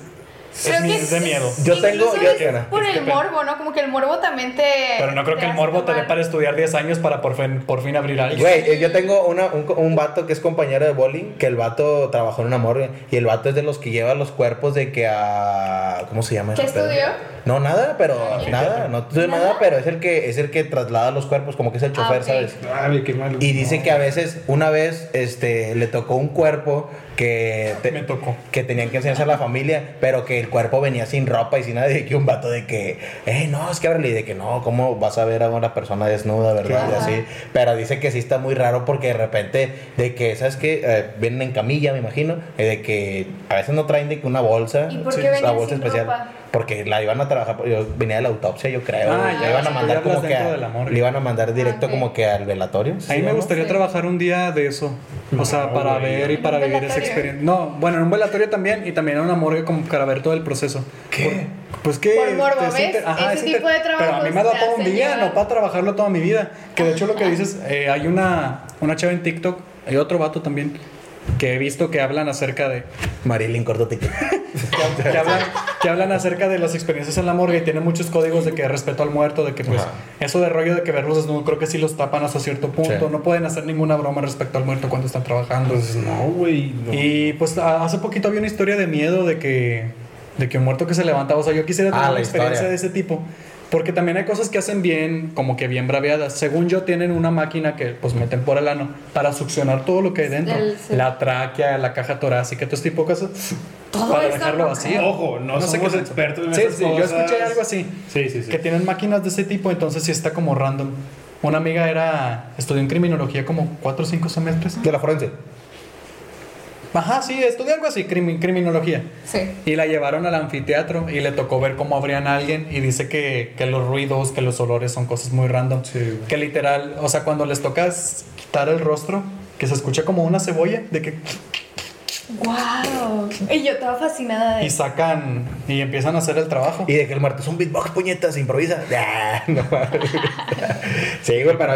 Creo es, que es de miedo. Yo tengo- yo- es por el morbo, ¿no? Como que el morbo también te. Pero no creo que el morbo te dé para estudiar 10 años para por fin, por fin abrir algo. Güey, eh, yo tengo una, un, un vato que es compañero de bowling, que el vato trabajó en una morgue, y el vato es de los que lleva los cuerpos de que a... ¿Cómo se llama? ¿Qué estudió? No, nada, pero Ah, nada, no estudió ¿Nada? nada, pero es el que es el que traslada los cuerpos, como que es el Ah, chofer. ¿sabes? Ay, qué malo. Y dice que a veces, una vez, este, le tocó un cuerpo que, te- Me tocó. que tenían que enseñarse a la familia, pero que el cuerpo venía sin ropa y sin nada, y que un vato de que, eh, no, es que ábrele, y de que no, ¿cómo vas a ver a una persona desnuda, verdad? Y así, pero dice que sí está muy raro porque de repente, de que, ¿sabes qué? Eh, vienen en camilla, me imagino, eh, de que a veces no traen de que una bolsa, ¿Y por sí, qué la bolsa sin especial, ropa? Porque la iban a trabajar, yo venía de la autopsia, yo creo, Ah, le ya, iban a mandar como que, a- le iban a mandar directo Ah, ok. como que al velatorio. A mí me gustaría Sí. trabajar un día de eso. O sea, No, para ver y ¿En para vivir esa experiencia. No, bueno, en un velatorio también y también en una morgue como para ver todo el proceso. ¿Qué? Pues que. Por morbo, ¿ves? sientes- Ese tipo de Pero a mí me da te todo un día, no para trabajarlo toda mi vida. Que de hecho lo que dices, eh, hay una, una chava en TikTok, hay otro vato también, que he visto que hablan acerca de. Marilyn, córtate. que, que hablan, que hablan acerca de las experiencias en la morgue y tienen muchos códigos de que respeto al muerto, de que pues Ajá. eso de rollo de que verlos desnudos creo que sí los tapan hasta cierto punto, Sí. no pueden hacer ninguna broma respecto al muerto cuando están trabajando. Pues no, güey. no. Y pues hace poquito había una historia de miedo de que, de que un muerto que se levantaba, o sea, yo quisiera tener Ah, una la experiencia de ese tipo. Porque también hay cosas que hacen bien, como que bien braveadas. Según yo, tienen una máquina que pues meten por el ano para succionar todo lo que hay dentro. El- sí. La tráquea, la caja torácica, todo este tipo de cosas. Todo para dejarlo ¿no? vacío. Ojo, no sé somos qué- expertos en sí, esas sí, yo escuché cosas. algo así. Sí, sí, sí. Que tienen máquinas de ese tipo, entonces sí está como random. Una amiga era estudió en criminología como 4 o 5 semestres. De la forense. Ajá, sí, estudió algo así, crimi- criminología. Sí. Y la llevaron al anfiteatro y le tocó ver cómo abrían a alguien y dice que, que los ruidos, que los olores son cosas muy random. Sí, güey. Que literal, o sea, cuando les tocas quitar el rostro, que se escucha como una cebolla, de que ¡Wow! Y yo estaba fascinada de y sacan y empiezan a hacer el trabajo. Y de que el muerto es un beatbox, puñetas, improvisa. Ah, no mames. sí, güey, pero.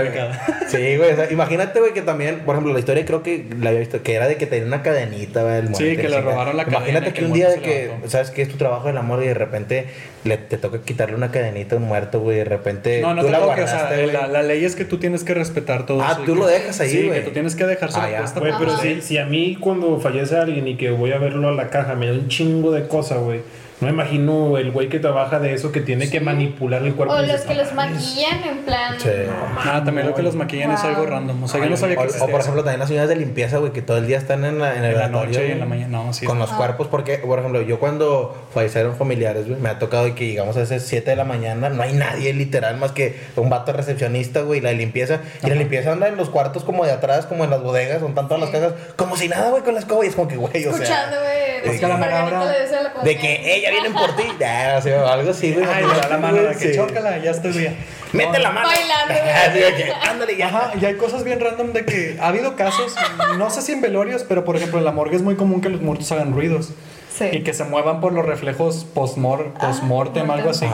Sí, güey. o sea, imagínate, güey, que también, por ejemplo, la historia creo que la había visto, que era de que tenía una cadenita, güey. el Sí, muerto, que le robaron la cadena, Imagínate que que un día de que, levantó. ¿sabes qué? Es tu trabajo del amor y de repente le, te toca quitarle una cadenita a un muerto, güey, de repente No, no tú te la toques, o sea, guardaste, la, la ley es que tú tienes que respetar todo Ah, eso tú que- lo dejas ahí, Sí, güey. que tú tienes que dejárselo Ah, ya. puesta. Güey, pero si, si a mí cuando fallece alguien y que voy a verlo a la caja me da un chingo de cosas, güey. No me imagino el güey que trabaja de eso que tiene que manipular el cuerpo. O los que "No los mames". maquillan en plan. Sí. Ah, también lo que los maquillan es algo random. O sea, yo no sabía O, que o, por ejemplo, también las señoras de limpieza, güey, que todo el día están en la, en el en la velatorio, noche y en la mañana. No, sí. Con los cuerpos, porque, por ejemplo, yo cuando fallecieron familiares, güey, me ha tocado de que llegamos a esas 7 de la mañana, no hay nadie literal más que un vato recepcionista, güey, la limpieza. Y la limpieza anda en los cuartos como de atrás, como en las bodegas, son todas las Sí. casas, como si nada, güey, con la escoba. Y es como que, güey, o sea. Escuchando, güey. es que la Marabra- De que ella viene por ti. Ya, o sea, algo así, güey. Ay, le da la mano de que Sí. chócala, ya estoy bien. Mete la mano. Bailando, güey. Ándale ya. Ajá, y hay cosas bien random de que ha habido casos, no sé si en velorios, pero por ejemplo en la morgue es muy común que los muertos hagan ruidos Sí. y que se muevan por los reflejos Ah, postmortem, algo así. sí.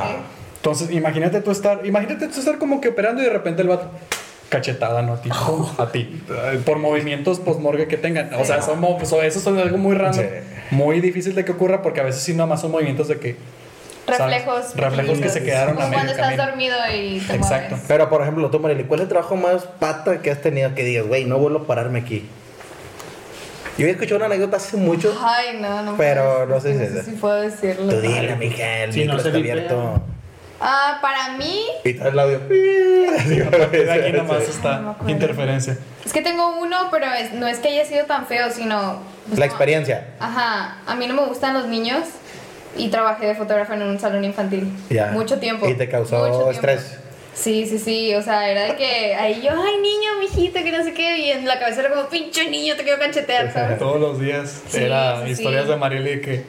Entonces, imagínate tú estar, imagínate tú estar como que operando y de repente el vato cachetada, ¿no? A ti, Oh. a ti, por movimientos postmorgue que tengan. O sea, son, eso son algo muy random, Sí. Muy difícil de que ocurra porque a veces sí nada más son movimientos de que ¿sabes? Reflejos. reflejos que se quedaron a medio cuando estás camino. dormido y te Exacto. mueves. Pero, por ejemplo, tú, Marily, ¿cuál es el trabajo más pata que has tenido que digas, güey, no vuelvo a pararme aquí? Yo había escuchado una anécdota hace mucho. Ay, no, no. Pero no sé si no es sé esa. si puedo decirlo. Tú dile, mija, el Sí, micro no se está abierto. Ah, para mí, Y todo el audio. De aquí nada más No me está interferencia. Es que tengo uno, pero es- no es que haya sido tan feo, sino. pues, La no. experiencia. Ajá, a mí no me gustan los niños y trabajé de fotógrafa en un salón infantil. Ya. Mucho tiempo. Y te causó estrés. Sí, sí, sí, o sea, era de que ahí yo, ay niño, mijito, que no sé qué, y en la cabeza era como, pinche niño, te quiero canchetear, ¿sabes? Todos los días Sí, era sí, historias sí. de Marieli que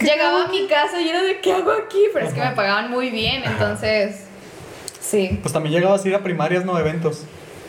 Llegaba a mi casa y era de, ¿qué hago aquí? Pero es que me pagaban muy bien, entonces, sí. pues también llegabas a ir a primarias, no eventos.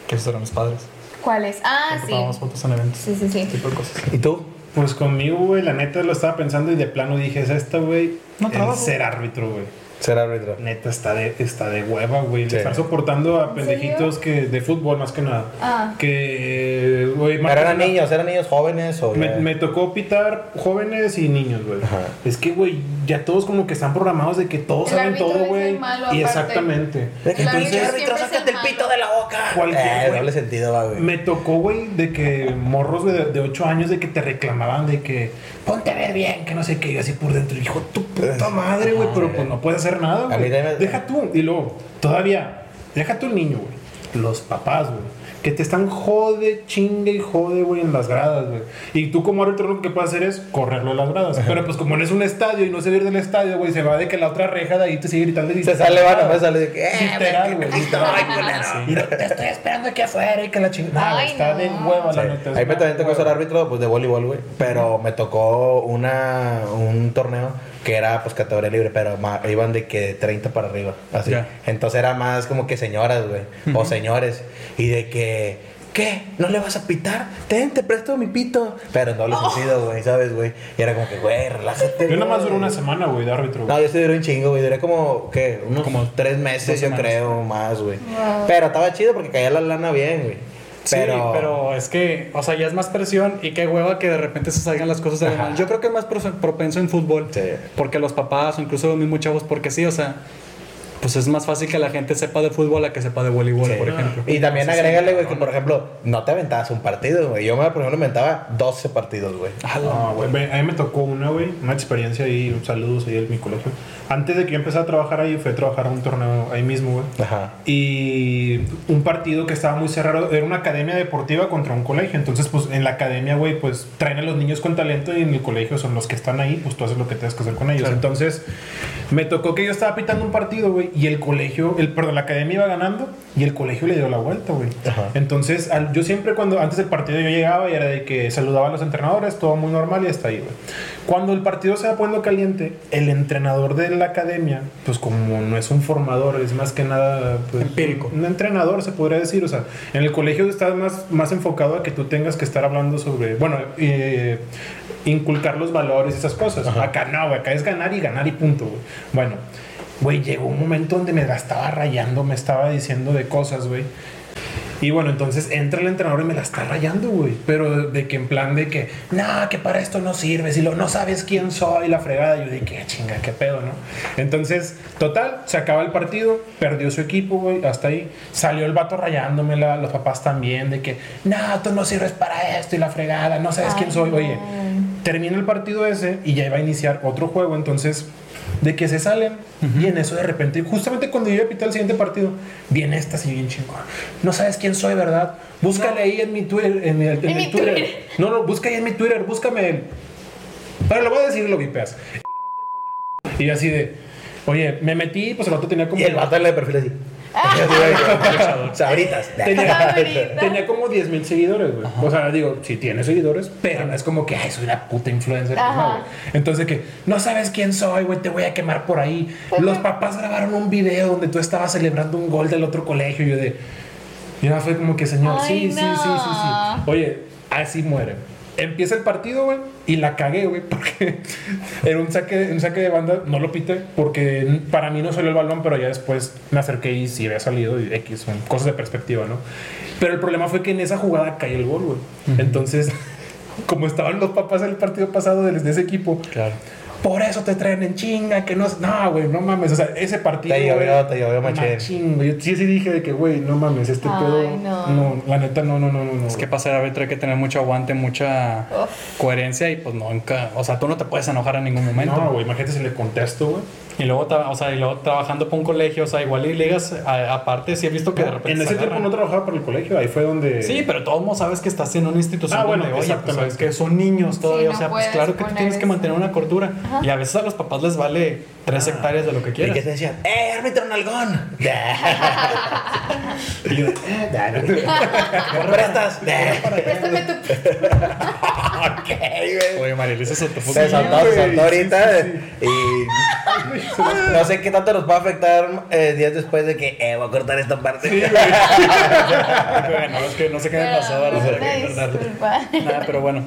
Que esos eran mis padres. ¿Cuáles? Ah, sí. Tomábamos fotos en eventos. Sí, sí, sí. Ese tipo de cosas. ¿Y tú? Pues conmigo, güey, la neta lo estaba pensando y de plano dije, es esta, güey, No el ser árbitro, güey. Ser árbitro. Neta, está de, está de hueva, güey. Sí. De estar soportando a ¿En pendejitos que de fútbol más que nada. Ah. Que, güey, más ¿Pero eran nada- niños? ¿Eran niños jóvenes o Me, tocó pitar jóvenes y niños, güey. Ajá. Es que, güey, ya todos como que están programados de que todos El saben todo, es güey. Y exactamente. De que pinche árbitro sácate el el pito de la boca. Cualquier, Eh, doble sentido, va, güey. Me tocó, güey, de que morros de, de 8 años de que te reclamaban de que ponte a ver bien, que no sé qué, y así por dentro, hijo, tu puta madre, güey, pero pues no puedes hacer nada, A mí güey. también- Deja tú, y luego, todavía, deja tú el niño, güey, los papás, güey. Que te están jode, chingue y jode, güey, en las gradas, güey. Y tú como árbitro lo que puedes hacer es correrlo de las gradas. Pero pues como no es un estadio y no se va a ir del estadio, güey, se va de que la otra reja de ahí te sigue gritando y Se sale, va, nomás sale de que. Eh, Literal, güey, güey. que Ay, culero. Y no, te estoy esperando aquí afuera y que la chingada. Ay, está no. de hueva, la neta. es Ahí me una también tocó ser árbitro pues, de voleibol, güey. Pero me tocó una, un torneo que era pues categoría libre, pero ma- iban de que de 30 para arriba. Así. Ya. Entonces era más como que señoras, güey. O señores. Y de que. ¿Qué? ¿No le vas a pitar? Ten, te presto mi pito. Pero en doble sentido, güey, ¿sabes, güey? Y era como que, güey, relájate. Yo nada más duré una semana, güey, de árbitro. güey. No, yo sí duré un chingo, güey. Duré como, ¿qué? Unos Como tres meses, yo creo, más, güey. Wow. Pero estaba chido porque caía la lana bien, güey. Sí, pero... es que, o sea, ya es más presión y qué hueva que de repente se salgan las cosas de la mano. Yo creo que es más pro- propenso en fútbol. Sí. Porque los papás o incluso los mismos chavos, porque sí, o sea, pues es más fácil que la gente sepa de fútbol a que sepa de voleibol, Sí. por ejemplo. Y también Entonces, agrégale, sí, güey, que por ejemplo, no te aventabas un partido, güey. Yo, me, por ejemplo, me aventaba 12 partidos, güey. Ah, No, güey, a mí me tocó una, güey, una experiencia ahí, un saludos ahí en mi colegio. Antes de que yo empezara a trabajar ahí, fui a trabajar a un torneo ahí mismo, güey. Ajá. Y un partido que estaba muy cerrado, era una academia deportiva contra un colegio. Entonces, pues en la academia, güey, pues traen a los niños con talento y en el colegio son los que están ahí, pues tú haces lo que tienes que hacer con ellos. Claro. Entonces, me tocó que yo estaba pitando un partido, güey, y el colegio, el, perdón, la academia iba ganando y el colegio le dio la vuelta, güey. Ajá. Entonces, al- yo siempre cuando, antes del partido yo llegaba y era de que saludaba a los entrenadores, todo muy normal y hasta ahí, güey. Cuando el partido se va poniendo caliente, el entrenador de la academia, pues como no es un formador, es más que nada, pues, Empírico. un entrenador, se podría decir. O sea, en el colegio estás más, más enfocado a que tú tengas que estar hablando sobre, bueno, eh, inculcar los valores y esas cosas. Acá no, güey, acá es ganar y ganar y punto, güey. Bueno, güey, llegó un momento donde me la estaba rayando, me estaba diciendo de cosas, güey. Y bueno, entonces entra el entrenador y me la está rayando, güey. Pero de que en plan de que, no, que para esto no sirve, si lo, no sabes quién soy, la fregada. Yo dije, chinga, qué pedo, ¿no? Entonces, total, se acaba el partido, perdió su equipo, güey, hasta ahí. Salió el vato rayándomela, los papás también, de que, no, tú no sirves para esto y la fregada, no sabes quién soy. Oye, termina el partido ese y ya iba a iniciar otro juego, entonces de que se salen y en eso de repente, justamente cuando yo iba a pitar el siguiente partido, viene esta así bien chingón. No sabes quién soy, ¿verdad? Búscale ahí en mi Twitter, en, mi- en En mi mi Twitter. Twitter. No, no, busca ahí en mi Twitter, búscame. el- Pero lo voy a decir y lo vipeas. Y así de, oye, me metí, pues el otro tenía como Y el vato el perfil así. Sabritas. Tenía, tenía como 10 mil seguidores, güey. O sea, digo, sí tiene seguidores, pero no es como que, ay, soy una puta influencer. pues, no, Ajá. güey. Entonces, que no sabes quién soy, güey, te voy a quemar por ahí. Los papás grabaron un video donde tú estabas celebrando un gol del otro colegio. Y yo de. Y ya fue como que, señor, Ay, sí, sí, sí, sí, sí. Oye, así muere. Empieza el partido, güey, y la cagué, güey, porque era un saque, un saque de banda, no lo pité, porque para mí no salió el balón, pero ya después me acerqué y sí había salido, y X, son cosas de perspectiva, ¿no? Pero el problema fue que en esa jugada cayó el gol, güey. Entonces, como estaban los papás en el partido pasado de ese equipo, Claro. Por eso te traen en chinga, que no es. No, güey, no mames. O sea, ese partido. Te llovió, te llovió machín. güey. Yo sí, sí dije de que, güey, no mames, este Ay, pedo. no. No, la neta, no, no, no, no. Es que güey. pasar a ver, hay que tener mucho aguante, mucha Uf. coherencia y pues nunca, o sea, tú no te puedes enojar en ningún momento. No, güey, imagínate si le contesto, güey. Y luego, o sea, y luego trabajando para un colegio, o sea, igual y ligas, a- aparte, sí he visto que de repente. En se ese tiempo no trabajaba por el colegio, ahí fue donde. Sí, pero todos modos sabes que estás en una institución Ah, bueno, donde, oye, pues sabes que son niños todavía, no o sea, pues claro que tú tienes que mantener una cordura. Y a veces a los papás les vale tres hectáreas de lo que ¿Y quieras. qué te decían? ¡Eh, árbitro nalgón! Y yo, eh, da, no. ¿Me prestas? Préstame tu. ok, güey. Oye, se te puso Se se güey, soltó sí, ahorita y no sé qué tanto nos va a afectar eh, días después de que eh, voy a cortar esta parte. Bueno, es que no sé qué me pasó. Nada, pero bueno.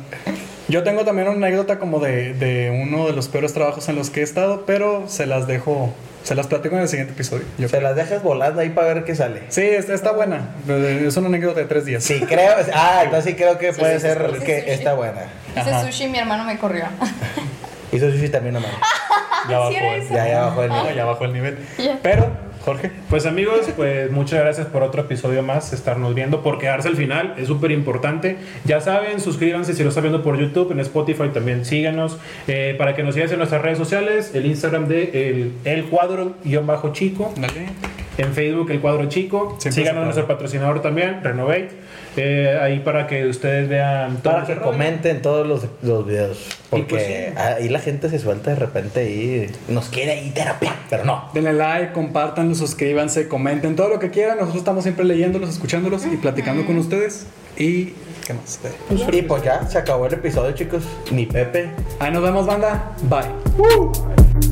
Yo tengo también una anécdota como de, de uno de los peores trabajos en los que he estado, pero se las dejo, se las platico en el siguiente episodio. Yo Se las dejas volando ahí para ver qué sale. Sí, está, está buena. Es una anécdota de tres días. Sí, creo. Ah, entonces sí creo que puede sí, ser sí, sí, que está buena. Hice sushi y mi hermano me corrió. Hizo sushi también, nomás. Ya bajó. El-. Ya, ya bajó el No, nivel. ya bajó el nivel. Pero, Jorge, Pues amigos, pues muchas gracias por otro episodio más, estarnos viendo, por quedarse al final, es súper importante. Ya saben, suscríbanse si lo están viendo por YouTube, en Spotify también síganos, eh, para que nos sigas en nuestras redes sociales, el Instagram de el, el cuadro guion bajo chico, dale. en Facebook el cuadro chico, Siempre síganos puede. nuestro patrocinador también, Renovate, eh, ahí para que ustedes vean todo Para que rollo. comenten todos los, los videos. Porque pues sí. ahí la gente se suelta de repente y nos quiere ahí terapia, pero no. Denle like, compartan, suscríbanse, comenten, todo lo que quieran. Nosotros estamos siempre leyéndolos, escuchándolos y platicando con ustedes. Y, ¿qué más? Y pues ya, se acabó el episodio, chicos. Ni Pepe. Ahí nos vemos, banda. Bye.